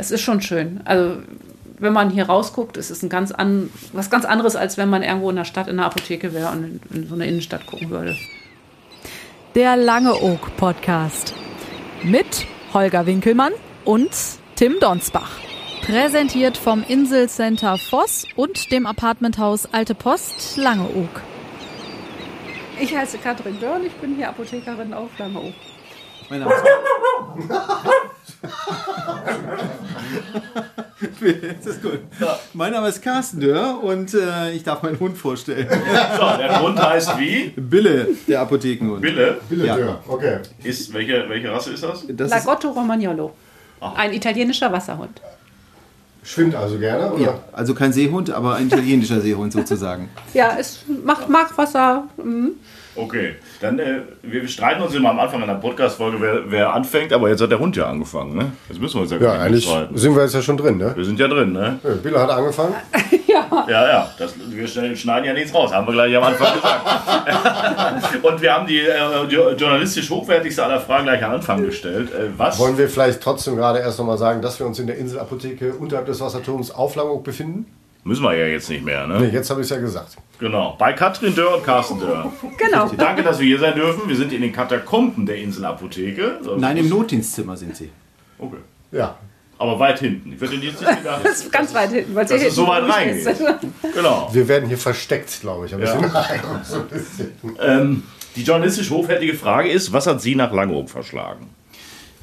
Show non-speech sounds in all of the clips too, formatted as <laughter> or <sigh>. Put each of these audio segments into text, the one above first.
das ist schon schön. Also wenn man hier rausguckt, ist es ein ganz an, was ganz anderes, als wenn man irgendwo in der Stadt in der Apotheke wäre und in, in so eine Innenstadt gucken würde. Der Lange Oak Podcast mit Holger Winkelmann und Tim Donsbach. Präsentiert vom Inselcenter Voss und dem Apartmenthaus Alte Post Langeoog. Ich heiße Katrin Dörn, ich bin hier Apothekerin auf Langeoog. Mein Name ist, <laughs> das ist gut. Mein Name ist Carsten Dörr und äh, ich darf meinen Hund vorstellen. So, der Hund heißt wie? Bille, der Apothekenhund. Bille. Bille Ja. Dörr, okay. Ist, welche, welche Rasse ist das? Das Lagotto Romagnolo. Ein italienischer Wasserhund. Schwimmt also gerne, oder? ja, also kein Seehund, aber ein italienischer <laughs> Seehund sozusagen. Ja, es macht, mag Wasser. mhm. Okay, dann äh, wir streiten uns immer am Anfang einer Podcast-Folge, wer, wer anfängt, aber jetzt hat der Hund ja angefangen, ne? Jetzt müssen wir uns ja, Ja, gar nicht eigentlich streiten. sind wir jetzt ja schon drin, ne? Wir sind ja drin, ne? Ja, Bille hat angefangen. <laughs> Ja, ja, das, wir schneiden ja nichts raus, haben wir gleich am Anfang gesagt. <laughs> Und wir haben die äh, jo- journalistisch hochwertigste aller Fragen gleich am Anfang gestellt. Äh, was? Wollen wir vielleicht trotzdem gerade erst nochmal sagen, dass wir uns in der Inselapotheke unterhalb des Wasserturms auf Langeoog befinden? Müssen wir ja jetzt nicht mehr, Ne, ne? jetzt habe ich es ja gesagt. Genau. Bei Katrin Dörr und Carsten Dörr. Genau. Danke, dass wir hier sein dürfen. Wir sind in den Katakomben der Inselapotheke. Nein, im Notdienstzimmer sind sie. Okay. Ja. Aber weit hinten. Ich würde jetzt nicht wieder. Das ist ganz weit hinten, weil Dass es so weit reingeht. <laughs> Genau. Wir werden hier versteckt, glaube ich. <laughs> Bisschen. Ähm, die journalistisch hochwertige Frage ist, was hat Sie nach Langeoog verschlagen?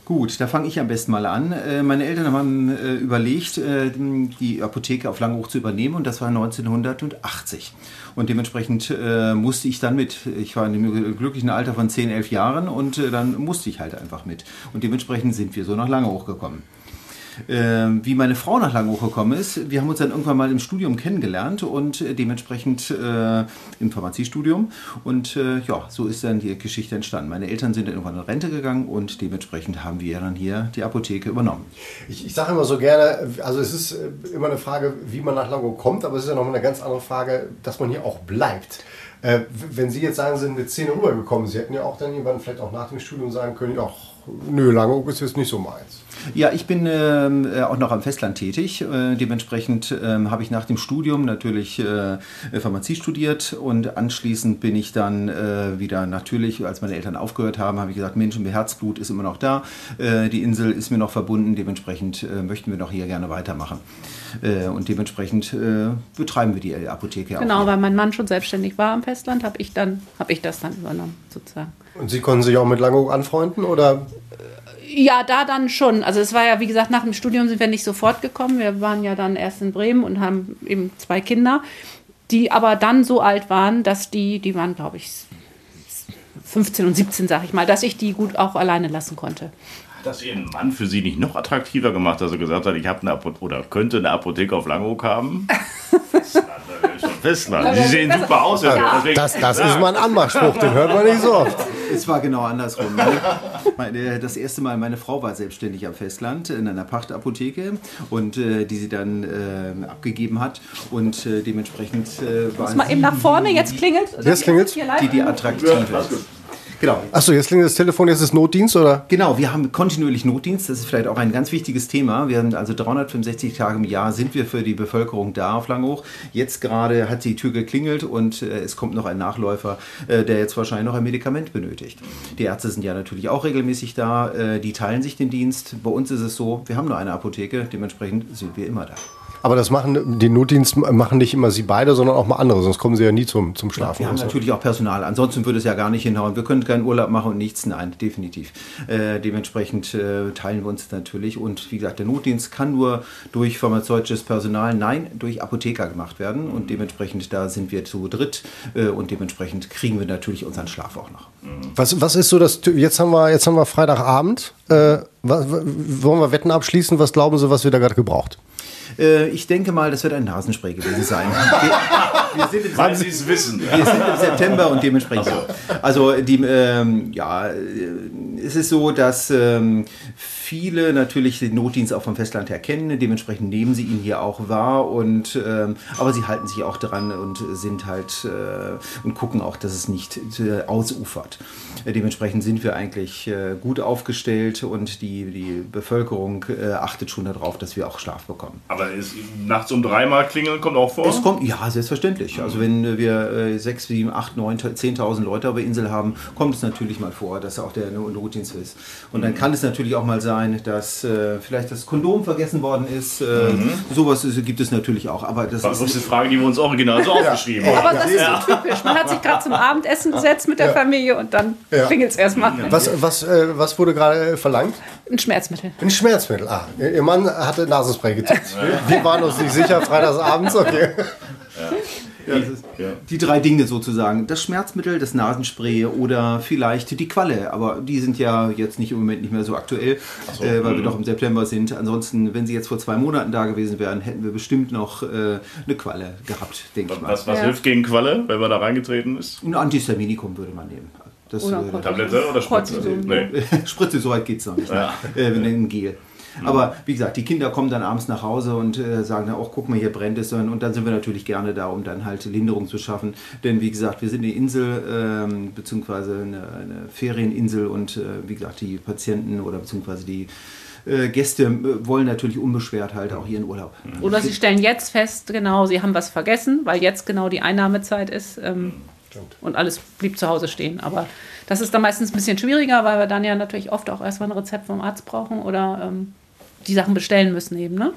Gut, da fange ich am besten mal an. Äh, Meine Eltern haben äh, überlegt, äh, die Apotheke auf Langehoch zu übernehmen und das war 1980. Und dementsprechend äh, musste ich dann mit, ich war in dem glücklichen Alter von 10, 11 Jahren und äh, dann musste ich halt einfach mit. Und dementsprechend sind wir so nach Langehoch gekommen. Ähm, wie meine Frau nach Langeoog gekommen ist. Wir haben uns dann irgendwann mal im Studium kennengelernt und äh, dementsprechend äh, im Pharmaziestudium. Und äh, ja, so ist dann die Geschichte entstanden. Meine Eltern sind dann irgendwann in Rente gegangen und dementsprechend haben wir dann hier die Apotheke übernommen. Ich, ich sage immer so gerne, also es ist äh, immer eine Frage, wie man nach Langeoog kommt, aber es ist ja noch eine ganz andere Frage, dass man hier auch bleibt. Äh, wenn Sie jetzt sagen, Sie sind mit 10 rübergekommen, Sie hätten ja auch dann irgendwann vielleicht auch nach dem Studium sagen können, ach, nö, Langeoog ist jetzt nicht so meins. Ja, ich bin ähm, äh, auch noch am Festland tätig. Äh, dementsprechend ähm, habe ich nach dem Studium natürlich äh, Pharmazie studiert und anschließend bin ich dann äh, wieder natürlich, als meine Eltern aufgehört haben, habe ich gesagt, Mensch, mein Herzblut ist immer noch da. Äh, die Insel ist mir noch verbunden. Dementsprechend äh, möchten wir noch hier gerne weitermachen. Äh, und dementsprechend äh, betreiben wir die Apotheke auch. Genau, weil mein Mann schon selbstständig war am Festland, habe ich, dann- hab ich das dann übernommen, sozusagen. Und Sie konnten sich auch mit Langeoog anfreunden oder? Ja, da dann schon. Also es war ja, wie gesagt, nach dem Studium sind wir nicht sofort gekommen. Wir waren ja dann erst in Bremen und haben eben zwei Kinder, die aber dann so alt waren, dass die, die waren, glaube ich, 15 und 17, sag ich mal, dass ich die gut auch alleine lassen konnte. Hat das Ihren Mann für Sie nicht noch attraktiver gemacht, dass er gesagt hat, ich habe eine Apotheke oder könnte eine Apotheke auf Langeoog haben? <laughs> Festland. Sie sehen super aus. deswegen- Das, das ist mal ein Anmachspruch, den hört man nicht so oft. Es war genau andersrum. Meine, meine, das erste Mal, meine Frau war selbstständig am Festland in einer Pachtapotheke und äh, die sie dann äh, abgegeben hat und äh, dementsprechend äh, Muss waren mal eben nach vorne, jetzt klingelt Jetzt live. die, die attraktiv ist. Genau. Achso, jetzt klingelt das Telefon, jetzt ist Notdienst, oder? Genau, wir haben kontinuierlich Notdienst. Das ist vielleicht auch ein ganz wichtiges Thema. Wir haben also 365 Tage im Jahr sind wir für die Bevölkerung da auf Langhoch. Jetzt gerade hat die Tür geklingelt und äh, es kommt noch ein Nachläufer, äh, der jetzt wahrscheinlich noch ein Medikament benötigt. Die Ärzte sind ja natürlich auch regelmäßig da. Äh, die teilen sich den Dienst. Bei uns ist es so, wir haben nur eine Apotheke. Dementsprechend sind wir immer da. Aber das machen, den Notdienst machen nicht immer Sie beide, sondern auch mal andere, sonst kommen Sie ja nie zum, zum Schlafen. Wir haben natürlich auch Personal. Ansonsten würde es ja gar nicht hinhauen. Wir können keinen Urlaub machen und nichts. Nein, definitiv. Äh, dementsprechend äh, teilen wir uns natürlich. Und wie gesagt, der Notdienst kann nur durch pharmazeutisches Personal, nein, durch Apotheker gemacht werden. Und dementsprechend da sind wir zu dritt. Äh, und dementsprechend kriegen wir natürlich unseren Schlaf auch noch. Was, was ist so das, jetzt haben wir, jetzt haben wir Freitagabend, äh, was, wollen wir Wetten abschließen? Was glauben Sie, was wir da gerade gebraucht? Äh, ich denke mal, das wird ein Nasenspray gewesen sein. Wir, wir sind im Weil Sie es wissen. Wir sind im September und dementsprechend. ja. Also die, ähm, ja, äh, es ist so, dass ähm, viele natürlich den Notdienst auch vom Festland her kennen. Dementsprechend nehmen sie ihn hier auch wahr. Und, ähm, aber sie halten sich auch dran und sind halt äh, und gucken auch, dass es nicht äh, ausufert. Äh, dementsprechend sind wir eigentlich äh, gut aufgestellt und die, die Bevölkerung äh, achtet schon darauf, dass wir auch Schlaf bekommen. Aber ist nachts um dreimal klingeln kommt auch vor? Es kommt, ja, selbstverständlich. Also wenn wir äh, 6, 7, 8, 9, 10.000 Leute auf der Insel haben, kommt es natürlich mal vor, dass auch der Notdienst ist. Und dann kann es natürlich auch mal sein, dass äh, vielleicht das Kondom vergessen worden ist. Äh, Sowas ist, gibt es natürlich auch. Aber das Das ist die Frage, die wir uns original so <laughs> aufgeschrieben haben. Aber das ist so typisch. Man hat sich gerade zum Abendessen gesetzt mit der Ja. Familie und dann Ja. klingelt es erstmal. Was, was, äh, was wurde gerade verlangt? Ein Schmerzmittel. Ein Schmerzmittel. Ah, ihr ihr Mann hatte Nasenspray getippt. Wir waren uns nicht sicher, freitagsabends, okay. Ja, Ja. Die drei Dinge sozusagen. Das Schmerzmittel, das Nasenspray oder vielleicht die Qualle. Aber die sind ja jetzt nicht im Moment nicht mehr so aktuell, so, äh, weil wir mhm. doch im September sind. Ansonsten, wenn sie jetzt vor zwei Monaten da gewesen wären, hätten wir bestimmt noch äh, eine Qualle gehabt, denke ich mal. Was, was Ja. hilft gegen Qualle, wenn man da reingetreten ist? Ein Antihistaminikum würde man nehmen. Das Oder würde- Tablette oder Spritze? Nee. <laughs> Spritze, so weit geht es noch nicht. Äh, wir nehmen Gel. Aber wie gesagt, die Kinder kommen dann abends nach Hause und äh, sagen dann auch, guck mal, hier brennt es. Und dann sind wir natürlich gerne da, um dann halt Linderung zu schaffen. Denn wie gesagt, wir sind eine Insel, ähm, beziehungsweise eine, eine Ferieninsel und äh, wie gesagt, die Patienten oder beziehungsweise die äh, Gäste äh, wollen natürlich unbeschwert halt auch ihren Urlaub. Oder sie stellen jetzt fest, genau, sie haben was vergessen, weil jetzt genau die Einnahmezeit ist. Ähm, und alles blieb zu Hause stehen. Aber das ist dann meistens ein bisschen schwieriger, weil wir dann ja natürlich oft auch erstmal ein Rezept vom Arzt brauchen oder ähm, die Sachen bestellen müssen eben. Ne?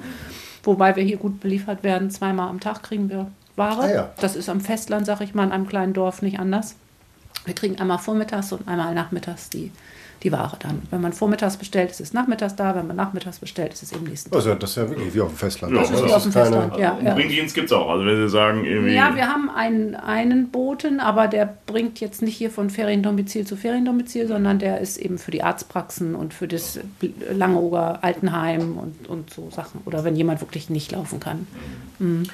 Wobei wir hier gut beliefert werden. Zweimal am Tag kriegen wir Ware. Ah ja. Das ist am Festland, sag ich mal, in einem kleinen Dorf nicht anders. Wir kriegen einmal vormittags und einmal nachmittags die, die Ware dann. Wenn man vormittags bestellt, ist es nachmittags da. Wenn man nachmittags bestellt, ist es eben nächsten Tag. Also, das ist ja wirklich wie auf dem Festland. Ja, Also, das ist das auf dem keine- Festland, ja. Einen Bringdienst gibt es auch. Also wenn Sie sagen, irgendwie. Ja, wir haben einen, einen Boten, aber der bringt jetzt nicht hier von Feriendomizil zu Feriendomizil, sondern der ist eben für die Arztpraxen und für das Langeoger Altenheim und, und so Sachen. Oder wenn jemand wirklich nicht laufen kann.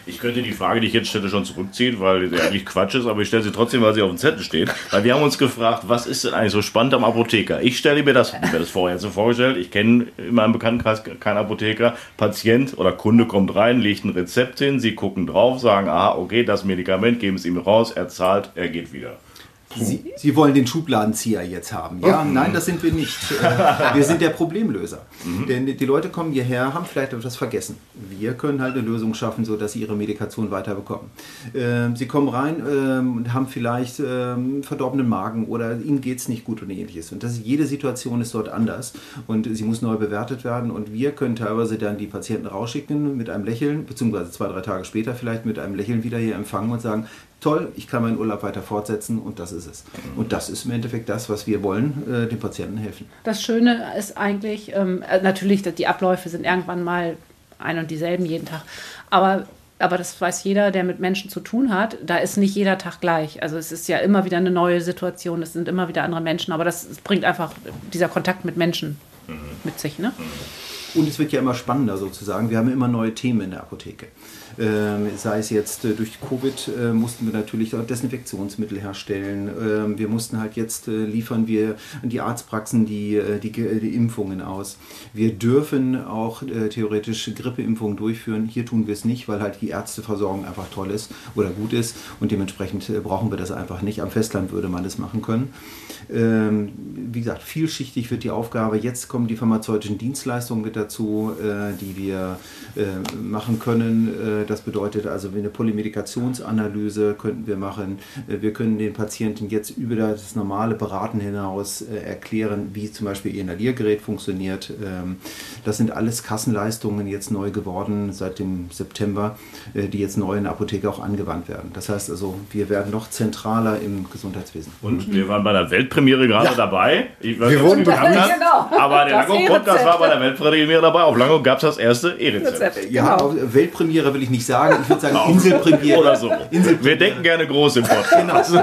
Ich könnte die Frage, die ich jetzt stelle, schon zurückziehen, weil sie eigentlich Quatsch ist, aber ich stelle sie trotzdem, weil sie auf dem Zettel steht. Weil wir haben uns gefragt, was ist denn eigentlich so spannend am Apotheker? Ich stelle mir das, mir das vorher so vorgestellt, ich kenne in meinem Bekanntenkreis keinen Apotheker. Patient oder Kunde kommt rein, legt ein Rezept hin, sie gucken drauf, sagen, aha, okay, das Medikament, geben es ihm raus, er zahlt, er geht wieder. Sie, Sie wollen den Schubladenzieher jetzt haben. Ja, nein, das sind wir nicht. <laughs> Äh, Wir sind der Problemlöser. Denn die Leute kommen hierher, haben vielleicht etwas vergessen. Wir können halt eine Lösung schaffen, sodass sie ihre Medikation weiterbekommen. Ähm, Sie kommen rein ähm, und haben vielleicht ähm, verdorbenen Magen oder ihnen geht es nicht gut und ähnliches. Und das, jede Situation ist dort anders und sie muss neu bewertet werden. Und wir können teilweise dann die Patienten rausschicken mit einem Lächeln, beziehungsweise zwei, drei Tage später vielleicht mit einem Lächeln wieder hier empfangen und sagen, toll, ich kann meinen Urlaub weiter fortsetzen und das ist es. Und das ist im Endeffekt das, was wir wollen, äh, den Patienten helfen. Das Schöne ist eigentlich, ähm, äh, natürlich, dass die Abläufe sind irgendwann mal ein und dieselben jeden Tag. Aber, aber das weiß jeder, der mit Menschen zu tun hat. Da ist nicht jeder Tag gleich. Also es ist ja immer wieder eine neue Situation, es sind immer wieder andere Menschen. Aber das bringt einfach dieser Kontakt mit Menschen mit sich. Ne? Und es wird ja immer spannender sozusagen. Wir haben immer neue Themen in der Apotheke. Ähm, sei es jetzt äh, durch Covid äh, mussten wir natürlich Desinfektionsmittel herstellen. Ähm, wir mussten halt jetzt äh, liefern wir an die Arztpraxen die, äh, die, die Impfungen aus. Wir dürfen auch äh, theoretisch Grippeimpfungen durchführen. Hier tun wir es nicht, weil halt die Ärzteversorgung einfach toll ist oder gut ist und dementsprechend äh, brauchen wir das einfach nicht. Am Festland würde man das machen können. Ähm, wie gesagt, vielschichtig wird die Aufgabe. Jetzt kommen die pharmazeutischen Dienstleistungen mit dazu, äh, die wir äh, machen können. Äh, das bedeutet also eine Polymedikationsanalyse könnten wir machen. Äh, wir können den Patienten jetzt über das normale Beraten hinaus äh, erklären, wie zum Beispiel ihr Inhaliergerät funktioniert. Ähm, das sind alles Kassenleistungen jetzt neu geworden seit dem September, äh, die jetzt neu in der Apotheke auch angewandt werden. Das heißt also, wir werden noch zentraler im Gesundheitswesen. Und wir waren bei der Weltpremiere gerade dabei. Ich weiß Wir wurden Sie gehabt begrüßt. Haben, Genau. Aber der Das Lango Podcast war bei der Weltpremiere dabei. Auf Lango gab es das erste E-Rezept. Rezept, Ja, genau. Weltpremiere will ich nicht sagen. Ich würde sagen Inselpremiere. Oder so. Wir denken gerne groß im Podcast.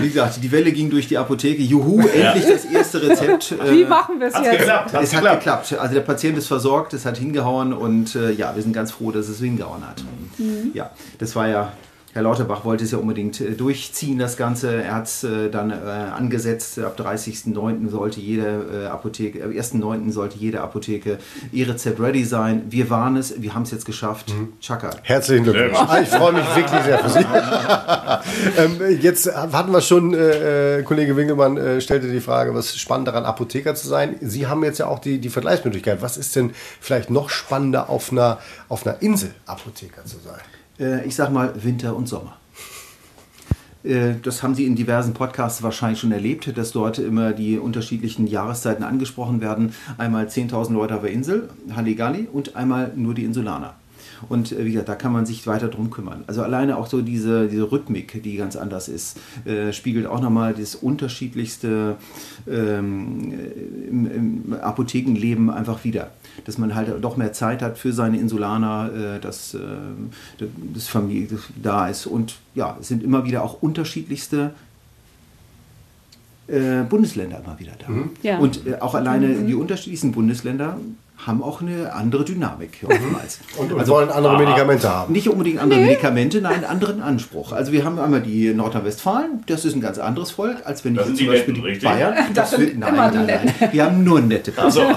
Wie gesagt, die Welle ging durch die Apotheke. Juhu, endlich das erste Rezept. Wie Äh, machen wir es jetzt? geklappt? Es hat geklappt? geklappt. Also der Patient ist versorgt, es hat hingehauen und äh, ja, wir sind ganz froh, dass es hingehauen hat. Ja, das war ja Herr Lauterbach wollte es ja unbedingt äh, durchziehen, das Ganze. Er hat es äh, dann äh, angesetzt, ab 30.09. sollte jede Apotheke, am 1.09. sollte jede Apotheke E-Rezept ready sein. Wir waren es, wir haben es jetzt geschafft. Chaka. Herzlichen Glückwunsch. Ah, Ich freue mich wirklich sehr für Sie. <laughs> ähm, jetzt hatten wir schon, Kollege Winkelmann stellte die Frage, was ist spannend daran, Apotheker zu sein. Sie haben jetzt ja auch die, die Vergleichsmöglichkeit. Was ist denn vielleicht noch spannender, auf einer, auf einer Insel Apotheker zu sein? Äh, ich sag mal Winter und Sommer. Äh, Das haben Sie in diversen Podcasts wahrscheinlich schon erlebt, dass dort immer die unterschiedlichen Jahreszeiten angesprochen werden. Einmal 10.000 Leute auf der Insel, Halligalli, und einmal nur die Insulaner. Und äh, wie gesagt, da kann man sich weiter drum kümmern. Also alleine auch so diese, diese Rhythmik, die ganz anders ist, äh, spiegelt auch nochmal das unterschiedlichste ähm, im, im Apothekenleben einfach wieder. Dass man halt doch mehr Zeit hat für seine Insulaner, äh, dass äh, das Familie da ist. Und ja, es sind immer wieder auch unterschiedlichste äh, Bundesländer immer wieder da. Ja. Und äh, auch alleine die unterschiedlichsten Bundesländer haben auch eine andere Dynamik oftmals. Und, und wollen andere Medikamente haben. Nicht unbedingt andere Medikamente, nein, einen anderen Anspruch. Also wir haben einmal die Nordrhein-Westfalen, das ist ein ganz anderes Volk, als wenn ich Das sind zum die Beispiel Netten, die richtig? Bayern. <laughs> Das sind wird- nein, immer die nein, nein. Wir haben nur nette Also, <laughs>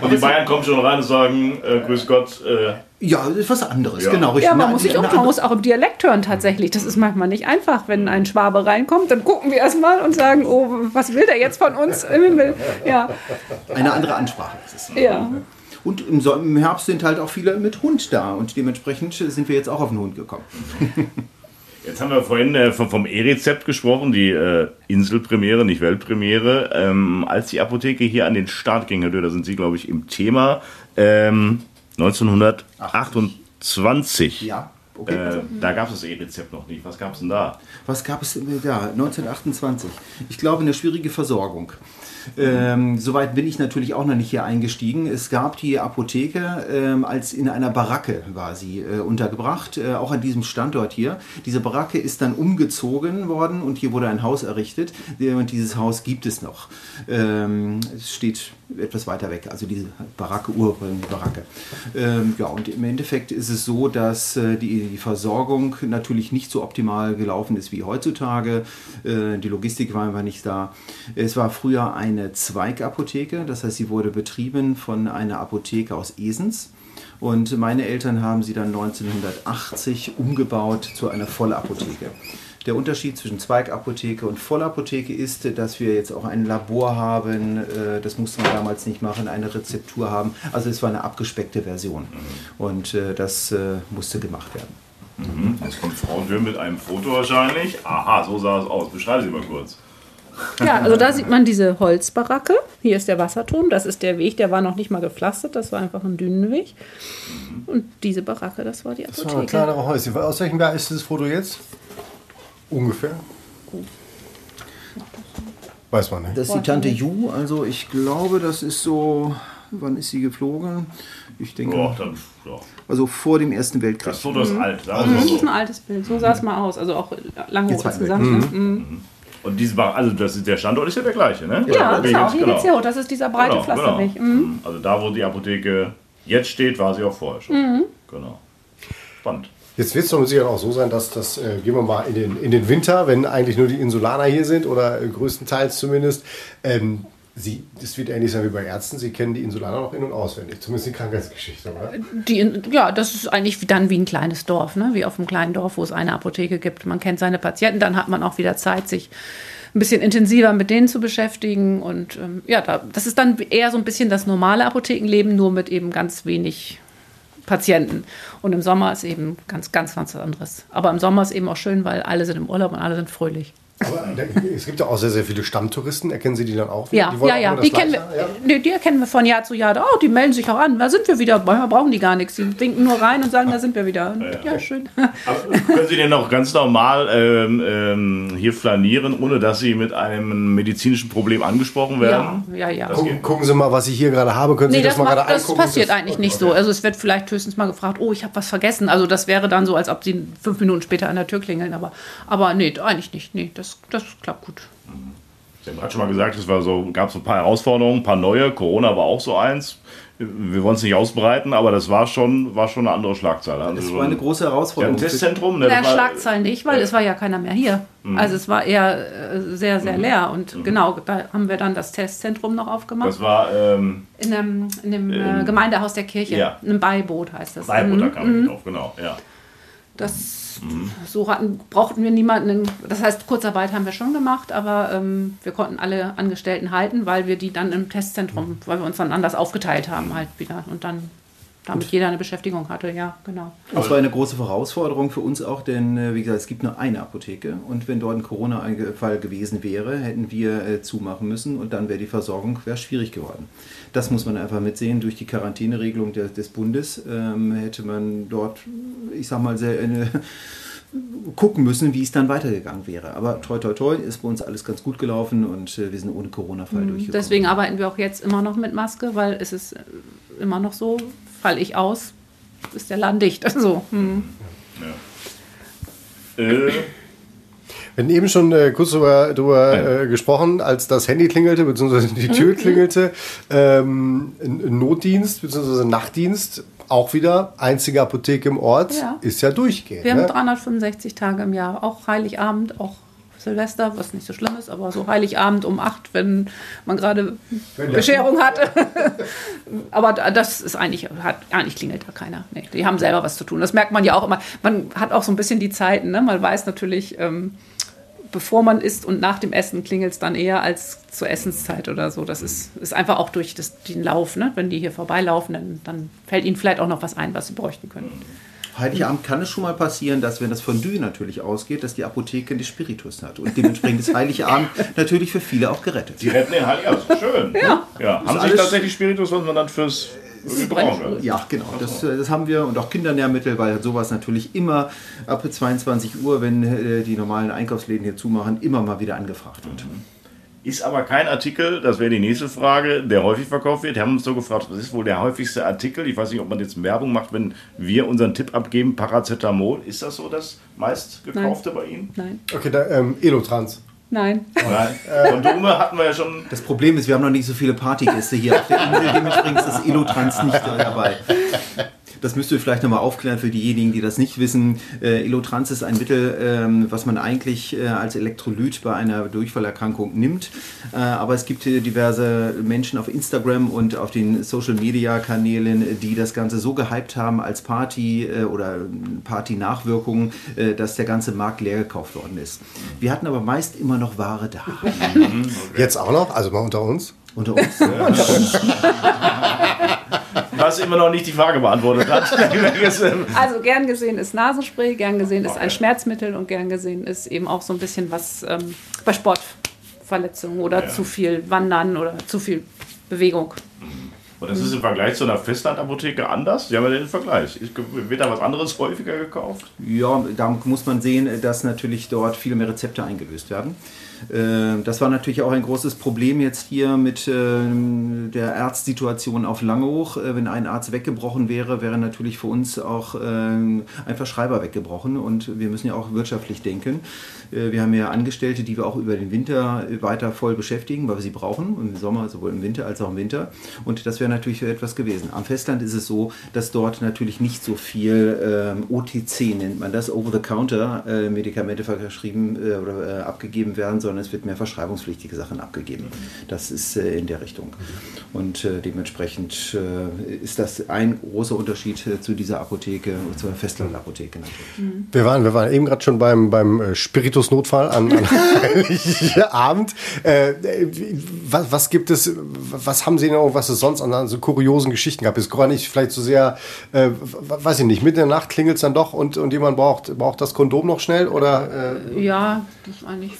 und die Bayern kommen schon rein und sagen, äh, grüß Gott, äh, Ja, das ist was anderes, Ja. genau. Ja, man Eine- muss sich umschauen, man muss auch im Dialekt hören tatsächlich. Das ist manchmal nicht einfach, wenn ein Schwabe reinkommt, dann gucken wir erstmal und sagen, oh, was will der jetzt von uns im Himmel? Ja, Eine andere Ansprache ist es. ja. Und im Herbst sind halt auch viele mit Hund da und dementsprechend sind wir jetzt auch auf den Hund gekommen. <laughs> Jetzt haben wir vorhin äh, vom, vom E-Rezept gesprochen, die äh, Inselpremiere, nicht Weltpremiere. Ähm, als die Apotheke hier an den Start ging, Herr Dö, da sind Sie, glaube ich, im Thema. Ähm, 1928. Ja, okay. Äh, da gab es das E-Rezept noch nicht. Was gab es denn da? Was gab es denn da? 1928. Ich glaube, eine schwierige Versorgung. Ähm, Soweit bin ich natürlich auch noch nicht hier eingestiegen. Es gab die Apotheke ähm, als in einer Baracke war sie äh, untergebracht, äh, auch an diesem Standort hier. Diese Baracke ist dann umgezogen worden und hier wurde ein Haus errichtet. Äh, Und dieses Haus gibt es noch. Ähm, es steht etwas weiter weg, also diese Baracke, ursprüngliche Baracke. Ähm, ja, und im Endeffekt ist es so, dass äh, die, die Versorgung natürlich nicht so optimal gelaufen ist wie heutzutage. Äh, die Logistik war einfach nicht da. Es war früher eine Zweigapotheke, das heißt, sie wurde betrieben von einer Apotheke aus Esens. Und meine Eltern haben sie dann 1980 umgebaut zu einer Vollapotheke. Der Unterschied zwischen Zweigapotheke und Vollapotheke ist, dass wir jetzt auch ein Labor haben. äh, Das musste man damals nicht machen, eine Rezeptur haben. Also es war eine abgespeckte Version. Und äh, das äh, musste gemacht werden. Jetzt kommt Frau Dö mit einem Foto wahrscheinlich. Aha, so sah es aus. Beschreiben Sie mal kurz. Ja, also da sieht man diese Holzbaracke. Hier ist der Wasserturm, das ist der Weg, der war noch nicht mal gepflastert, das war einfach ein Dünenweg. Und diese Baracke, das war die Das war ein Apotheke. kleinere Häuschen. Aus welchem Jahr ist dieses Foto jetzt? Ungefähr? Weiß man nicht. Das ist die Tante Ju. Also ich glaube, das ist so... Wann ist sie geflogen? Ich denke, Ja, dann, ja. also vor dem Ersten Weltkrieg. Das Foto ist alt, wir Das ist so. ein altes Bild, so sah es mal aus. Also auch lange hoch insgesamt. Ne? Mhm. Und diese Bar also das ist, der Standort ist ja der gleiche, ne? Ja, genau, jetzt, hier geht's hier hoch. Das ist dieser breite Genau, Pflasterweg. genau. Mhm. Also da, wo die Apotheke jetzt steht, war sie auch vorher schon. Genau. Spannend. Jetzt wird es doch mit Sicherheit auch so sein, dass das, äh, gehen wir mal in den, in den Winter, wenn eigentlich nur die Insulaner hier sind oder äh, größtenteils zumindest, ähm, Sie, das wird ähnlich sein wie bei Ärzten. Sie kennen die Insulaner noch in- und auswendig, zumindest die Krankheitsgeschichte, oder? Die, ja, das ist eigentlich dann wie ein kleines Dorf, ne? wie auf einem kleinen Dorf, wo es eine Apotheke gibt. Man kennt seine Patienten, dann hat man auch wieder Zeit, sich ein bisschen intensiver mit denen zu beschäftigen. Und ähm, ja, da, das ist dann eher so ein bisschen das normale Apothekenleben, nur mit eben ganz wenig Patienten. Und im Sommer ist eben ganz, ganz, ganz anderes. Aber im Sommer ist eben auch schön, weil alle sind im Urlaub und alle sind fröhlich. Aber da, es gibt ja auch sehr, sehr viele Stammtouristen. Erkennen Sie die dann auch? Ja, die wollen ja, auch ja. Die kennen, wir? Ja. die, die erkennen wir von Jahr zu Jahr. Oh, die melden sich auch an. Da sind wir wieder. Manchmal brauchen die gar nichts. Die winken nur rein und sagen, da sind wir wieder. Ja, schön. Aber können Sie denn auch ganz normal ähm, ähm, hier flanieren, ohne dass Sie mit einem medizinischen Problem angesprochen Ja, werden? ja, ja. Das Gucken, gucken Sie mal, was ich hier gerade habe. Können Sie Nee, das, das, mal macht, gerade das angucken? passiert Das- eigentlich nicht so. Also es wird vielleicht höchstens mal gefragt, oh, ich habe was vergessen. Also das wäre dann so, als ob sie fünf Minuten später an der Tür klingeln. Aber, aber nee, eigentlich nicht. Nee, das, das klappt gut. Sie haben gerade schon mal gesagt, es war so, gab so ein paar Herausforderungen, ein paar neue. Corona war auch so eins. wir wollen es nicht ausbreiten, aber das war schon, war schon eine andere Schlagzeile. Also Das so war eine ein- große ja, Herausforderung. ein Testzentrum. Ne, das war- Schlagzeilen nicht, weil es war ja keiner mehr hier. Also es war eher äh, sehr, sehr leer. Und genau, da haben wir dann das Testzentrum noch aufgemacht. Das war ähm, in dem, in dem äh, Ähm, Gemeindehaus der Kirche. ja. Ein Beiboot heißt das. Beiboot, da Mhm. kam ich drauf, genau. Ja. Das so hatten, brauchten wir niemanden. Das heißt, Kurzarbeit haben wir schon gemacht, aber ähm, wir konnten alle Angestellten halten, weil wir die dann im Testzentrum, weil wir uns dann anders aufgeteilt haben halt wieder und dann damit jeder eine Beschäftigung hatte. Ja, genau. Das war eine große Herausforderung für uns auch, denn äh, wie gesagt, es gibt nur eine Apotheke und wenn dort ein Corona-Fall gewesen wäre, hätten wir äh, zumachen müssen und dann wäre die Versorgung schwierig geworden. Das muss man einfach mitsehen. Durch die Quarantäneregelung der, des Bundes ähm, hätte man dort, ich sag mal, sehr äh, gucken müssen, wie es dann weitergegangen wäre. Aber toi toi toi ist bei uns alles ganz gut gelaufen und äh, wir sind ohne Corona-Fall durchgekommen. Deswegen arbeiten wir auch jetzt immer noch mit Maske, weil es ist äh, immer noch so, falle ich aus, ist der Laden dicht. <laughs> So. Hm. Äh, Wir hatten eben schon äh, kurz darüber, darüber äh, gesprochen, als das Handy klingelte, beziehungsweise die Mhm. Tür klingelte. Ähm, Notdienst, beziehungsweise Nachtdienst, auch wieder einzige Apotheke im Ort, Ja. ist ja durchgehend. Wir haben ne? 365 Tage im Jahr, auch Heiligabend, auch Silvester, was nicht so schlimm ist, aber so Heiligabend um 8, wenn man gerade Bescherung hatte. <laughs> aber da- das ist eigentlich, hat, eigentlich klingelt da keiner. Nee, die haben selber was zu tun. Das merkt man ja auch immer. Man hat auch so ein bisschen die Zeiten, ne? man weiß natürlich, ähm, bevor man isst und nach dem Essen klingelt es dann eher als zur Essenszeit oder so. Das ist, ist einfach auch durch das, den Lauf. Ne? Wenn die hier vorbeilaufen, dann, dann fällt ihnen vielleicht auch noch was ein, was sie bräuchten können. Heiligabend kann es schon mal passieren, dass wenn das Fondue natürlich ausgeht, dass die Apotheke die Spiritus hat. Und dementsprechend ist Heiligabend <laughs> natürlich für viele auch gerettet. die retten den Heiligabend, schön. Ja. ja. Haben Sie tatsächlich Spiritus, was man dann fürs Ja, genau. Das, äh, das haben wir und auch Kindernährmittel, weil sowas natürlich immer ab 22 Uhr, wenn äh, die normalen Einkaufsläden hier zumachen, immer mal wieder angefragt wird. Ist aber kein Artikel, das wäre die nächste Frage, der häufig verkauft wird. Wir haben uns so gefragt, was ist wohl der häufigste Artikel? Ich weiß nicht, ob man jetzt Werbung macht, wenn wir unseren Tipp abgeben, Paracetamol. Ist das so das meist gekaufte bei Ihnen? Nein. Okay, da, ähm, Elotrans. Nein. Nein. Kondome hatten wir ja schon. Das Problem ist, wir haben noch nicht so viele Partygäste hier auf der Insel, dementsprechend ist das Elotrans nicht <laughs> dabei. Das müsst ihr vielleicht nochmal aufklären für diejenigen, die das nicht wissen. Äh, Elotrans ist ein Mittel, ähm, was man eigentlich äh, als Elektrolyt bei einer Durchfallerkrankung nimmt. Äh, aber es gibt diverse Menschen auf Instagram und auf den Social Media Kanälen, die das Ganze so gehypt haben als Party äh, oder Party-Nachwirkungen, äh, dass der ganze Markt leer gekauft worden ist. Wir hatten aber meist immer noch Ware da. <laughs> Jetzt auch noch, also mal unter uns. Unter uns. <laughs> <laughs> Was immer noch nicht die Frage beantwortet hat. <laughs> Also gern gesehen ist Nasenspray, gern gesehen ist ein Schmerzmittel und gern gesehen ist eben auch so ein bisschen was ähm, bei Sportverletzungen oder zu viel Wandern oder zu viel Bewegung. Und das ist im Vergleich zu einer Festlandapotheke anders? Sie haben ja den Vergleich. Wird da was anderes häufiger gekauft? Ja, da muss man sehen, dass natürlich dort viel mehr Rezepte eingelöst werden. Äh, Das war natürlich auch ein großes Problem jetzt hier mit ähm, der Arztsituation auf Langehoch. Äh, Wenn ein Arzt weggebrochen wäre, wäre natürlich für uns auch ähm, ein Verschreiber weggebrochen und wir müssen ja auch wirtschaftlich denken. Äh, Wir haben ja Angestellte, die wir auch über den Winter weiter voll beschäftigen, weil wir sie brauchen, im Sommer, sowohl im Winter als auch im Winter. Und das wäre natürlich etwas gewesen. Am Festland ist es so, dass dort natürlich nicht so viel ähm, OTC nennt man das, Over-the-Counter äh, Medikamente verschrieben äh, oder äh, abgegeben werden, sondern es wird mehr verschreibungspflichtige Sachen abgegeben. Das ist äh, in der Richtung. Und äh, dementsprechend äh, ist das ein großer Unterschied äh, zu dieser Apotheke, zur Festlandapotheke natürlich. Wir waren, wir waren eben gerade schon beim, beim äh, Spiritusnotfall an, an. <laughs> Äh, wie- was, was gibt es, was haben Sie noch, was es sonst an, an so kuriosen Geschichten gab? Ist gar nicht vielleicht so sehr, äh, weiß ich nicht, mitten in der Nacht klingelt es dann doch und, und jemand braucht, braucht das Kondom noch schnell oder äh, Ja, das ist eigentlich.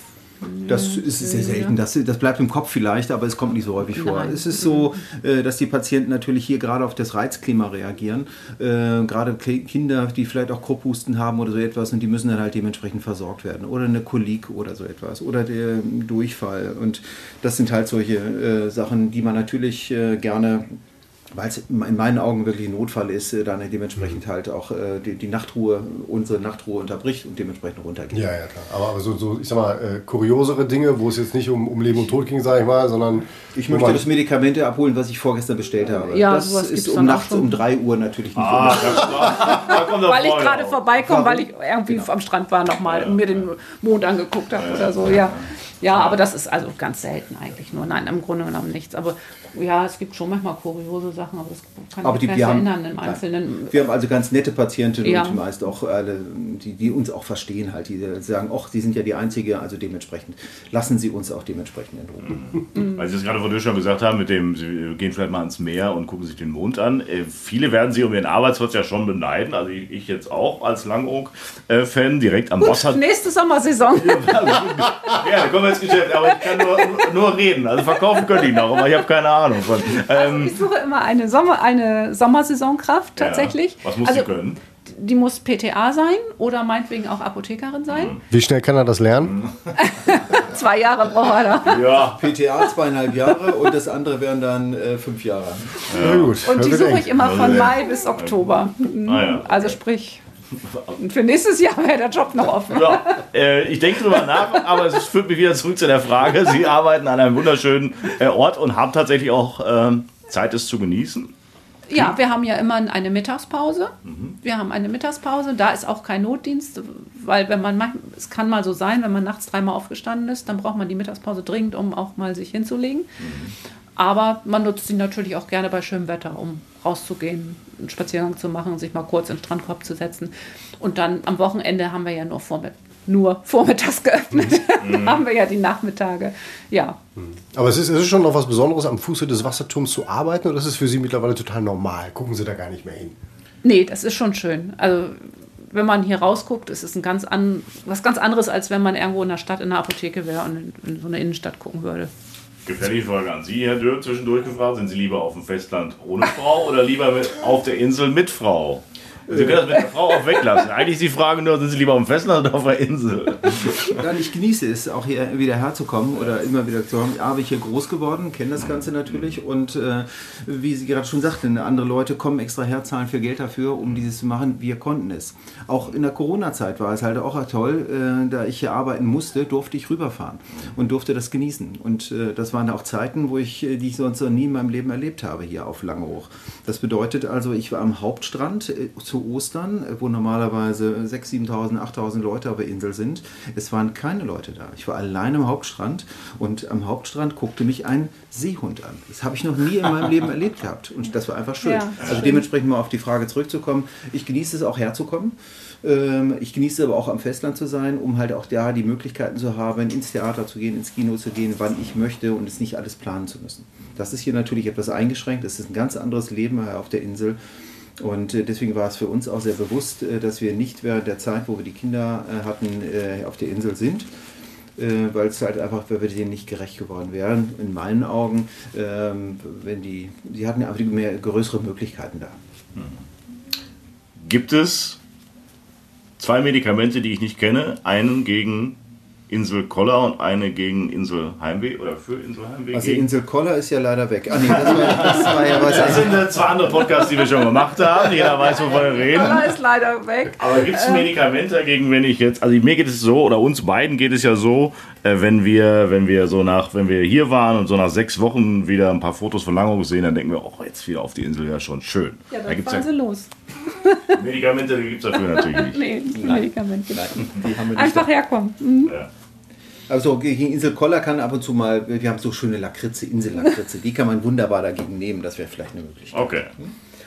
Das ist sehr selten. Das, das bleibt im Kopf vielleicht, aber es kommt nicht so häufig vor. Nein. Es ist so, äh, dass die Patienten natürlich hier gerade auf das Reizklima reagieren. Äh, Gerade Ki- Kinder, die vielleicht auch Krupphusten haben oder so etwas und die müssen dann halt dementsprechend versorgt werden. Oder eine Kolik oder so etwas. Oder der Durchfall. Und das sind halt solche äh, Sachen, die man natürlich gerne weil es in meinen Augen wirklich ein Notfall ist, äh, dann dementsprechend halt auch äh, die, die, Nachtruhe, unsere Nachtruhe unterbricht und dementsprechend runtergeht. Ja, ja, klar. Aber, aber so, so, ich sag mal, äh, kuriosere Dinge, wo es jetzt nicht um, um Leben und Tod ging, sage ich mal, sondern. Ich möchte das Medikamente abholen, was ich vorgestern bestellt habe. Ja, das sowas ist um nachts um 3 Uhr natürlich nicht. Ah, der Weil ich gerade vorbeikomme, weil ich irgendwie am Strand war nochmal und mir den Mond angeguckt habe oder so, ja. Ja, aber das ist also ganz selten eigentlich nur. Nein, im Grunde genommen nichts. Aber ja, es gibt schon manchmal kuriose Sachen, aber das kann Aber ich nicht erinnern im Einzelnen. wir haben also ganz nette Patientinnen Ja. und meist auch alle, die, die uns auch verstehen halt, die sagen, ach, Sie sind ja die Einzige, also dementsprechend lassen Sie uns auch dementsprechend in Ruhe. Weil Sie es gerade vor dir schon gesagt haben, mit dem, Sie gehen vielleicht mal ans Meer und gucken sich den Mond an. Äh, viele werden Sie um Ihren Arbeitsplatz ja schon beneiden. Also ich, ich jetzt auch als Langoak-Fan, direkt am Wasser. Nächste Sommersaison. Ja, da kommen wir Geschäft, aber ich kann nur, nur reden. Also verkaufen könnte ich noch, aber ich habe keine Ahnung von. Ähm, Ich suche immer eine, Sommer, eine Sommersaisonkraft tatsächlich. Ja. Was muss also, sie können? Die muss PTA sein oder meinetwegen auch Apothekerin sein. Wie schnell kann er das lernen? <laughs> Zwei Jahre braucht er da. Ja, PTA zweieinhalb Jahre und das andere wären dann äh, fünf Jahre. Ja, gut. Und die suche ich immer von Mai bis Oktober. Mhm. Ah, ja. Also sprich, für nächstes Jahr wäre der Job noch offen. ja. Äh, ich denke drüber nach, aber es führt mich wieder zurück zu der Frage. Sie arbeiten an einem wunderschönen äh, Ort und haben tatsächlich auch ähm, Zeit, es zu genießen. Ja, wir haben ja immer eine Mittagspause. Mhm. Wir haben eine Mittagspause. Da ist auch kein Notdienst, weil wenn man, es kann mal so sein, wenn man nachts dreimal aufgestanden ist, dann braucht man die Mittagspause dringend, um auch mal sich hinzulegen. Mhm. Aber man nutzt sie natürlich auch gerne bei schönem Wetter, um rauszugehen, einen Spaziergang zu machen, sich mal kurz in den Strandkorb zu setzen. Und dann am Wochenende haben wir ja nur, vormitt nur vormittags <laughs> geöffnet. Mhm. <laughs> haben wir ja die Nachmittage. Ja, Aber es ist, es ist schon noch was Besonderes, am Fuße des Wasserturms zu arbeiten oder ist es für Sie mittlerweile total normal? Gucken Sie da gar nicht mehr hin? Nee, das ist schon schön. Also wenn man hier rausguckt, ist es ein ganz an, was ganz anderes, als wenn man irgendwo in der Stadt in der Apotheke wäre und in, in so eine Innenstadt gucken würde. Gefährliche Frage an Sie, Herr Dürr, zwischendurch gefragt. Sind Sie lieber auf dem Festland ohne Frau oder lieber mit, auf der Insel mit Frau? Sie können das mit der Frau auch weglassen. Eigentlich ist die Frage nur, sind Sie lieber auf dem Festland oder auf der Insel? Dann ich genieße es, auch hier wieder herzukommen oder immer wieder zu haben. A, bin ich hier groß geworden, kenne das Ganze natürlich und äh, wie Sie gerade schon sagten, andere Leute kommen extra her, zahlen viel Geld dafür, um dieses zu machen. Wir konnten es. Auch in der Corona-Zeit war es halt auch toll, äh, da ich hier arbeiten musste, durfte ich rüberfahren und durfte das genießen. Und äh, das waren auch Zeiten, wo ich, äh, die ich sonst noch nie in meinem Leben erlebt habe hier auf Langehoch. Das bedeutet also, ich war am Hauptstrand äh, zu Ostern, wo normalerweise 6.000, 7.000, 8.000 Leute auf der Insel sind. Es waren keine Leute da. Ich war allein am Hauptstrand und am Hauptstrand guckte mich ein Seehund an. Das habe ich noch nie in meinem Leben erlebt gehabt. Und das war einfach schön. Ja, also dementsprechend mal auf die Frage zurückzukommen. Ich genieße es auch herzukommen. Ähm, Ich genieße aber auch am Festland zu sein, um halt auch da die Möglichkeiten zu haben, ins Theater zu gehen, ins Kino zu gehen, wann ich möchte und es nicht alles planen zu müssen. Das ist hier natürlich etwas eingeschränkt. Es ist ein ganz anderes Leben auf der Insel. Und äh, deswegen war es für uns auch sehr bewusst, äh, dass wir nicht während der Zeit, wo wir die Kinder äh, hatten, auf der Insel sind. Weil es halt einfach, weil wir denen nicht gerecht geworden wären, in meinen Augen, ähm, wenn die, die hatten einfach mehr größere Möglichkeiten da. Gibt es zwei Medikamente, die ich nicht kenne? Einen gegen Insel Koller und eine gegen Insel Heimweh oder für Insel Heimweh? Also gegen- Insel Koller ist ja leider weg. Ah, nee, das war, das war ja was. das sind äh, zwei andere Podcasts, die wir schon gemacht haben. Jeder weiß, wovon wir reden. Koller ist leider weg. Aber gibt es Medikamente dagegen, wenn ich jetzt, also mir geht es so, oder uns beiden geht es ja so, äh, wenn wir, wenn wir so nach, wenn wir hier waren und so nach sechs Wochen wieder ein paar Fotos von Langeoog sehen, dann denken wir, oh, jetzt wieder auf die Insel, ja schon schön. Ja, da dann gibt fahren es sie ja los. Medikamente, gibt es dafür natürlich <laughs> nicht. Nee, Medikament gibt's nicht. Die haben wir nicht Einfach herkommen. Mhm. Ja. Also gegen Insel Koller kann ab und zu mal, wir haben so schöne Lakritze, Insellakritze, die kann man wunderbar dagegen nehmen, das wäre vielleicht eine Möglichkeit. Okay.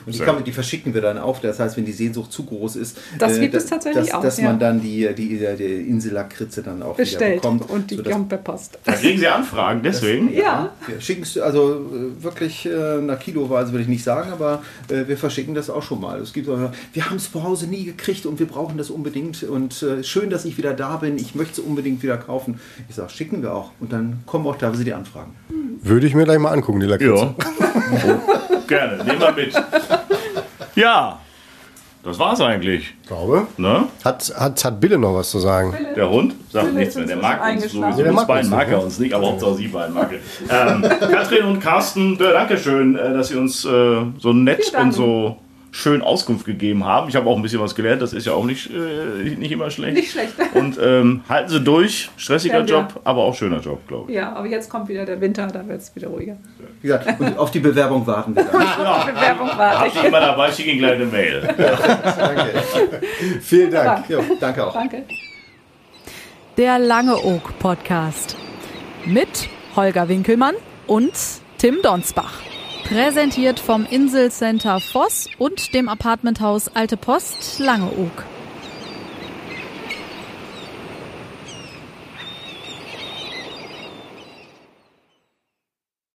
Und die, kann die verschicken wir dann auf. Das heißt, wenn die Sehnsucht zu groß ist, Das gibt da- es tatsächlich dass, auch, dass ja. man dann die, die, die, die Insellakritze dann auch wieder Bestellt bekommt. und die kommt per Post. Da kriegen Sie Anfragen, deswegen. Ja, Wir schicken es also äh, wirklich äh, nach Kiloweise würde ich nicht sagen, aber äh, wir verschicken das auch schon mal. Es gibt auch, wir haben es zu Hause nie gekriegt und wir brauchen das unbedingt und äh, schön, dass ich wieder da bin. Ich möchte es unbedingt wieder kaufen. Ich sage, schicken wir auch und dann kommen auch teilweise die Anfragen. Würde ich mir gleich mal angucken, die Lakritze. Ja. <laughs> Gerne, nehmen wir mit. Ja. das war's eigentlich. Ich glaube. Ne? Hat, hat, hat Bille noch was zu sagen? Der Hund sagt Philipp nichts mehr. Der mag uns sowieso. Der uns mag beiden uns mag nicht, er uns nicht, aber Hauptsache sie beiden mag er. Ähm, Katrin und Carsten, danke schön, äh, dass Sie uns äh, so nett und so schön Auskunft gegeben haben. Ich habe auch ein bisschen was gelernt, das ist ja auch nicht, äh, nicht immer schlecht. Nicht schlecht. <laughs> Und ähm, halten Sie durch, stressiger Ja, ja. Job, aber auch schöner Job, glaube ich. Ja, aber jetzt kommt wieder der Winter, da wird es wieder ruhiger. Wie gesagt, und auf die Bewerbung warten wir dann. <laughs> Bewerbung warte Habt ihr immer dabei, schicke Ihnen gleich eine Mail. <laughs> Vielen Dank. Ja, danke auch. Danke. Der Lange Oak Podcast. Mit Holger Winkelmann und Tim Donsbach. Präsentiert vom Inselcenter Voss und dem Apartmenthaus Alte Post Langeoog.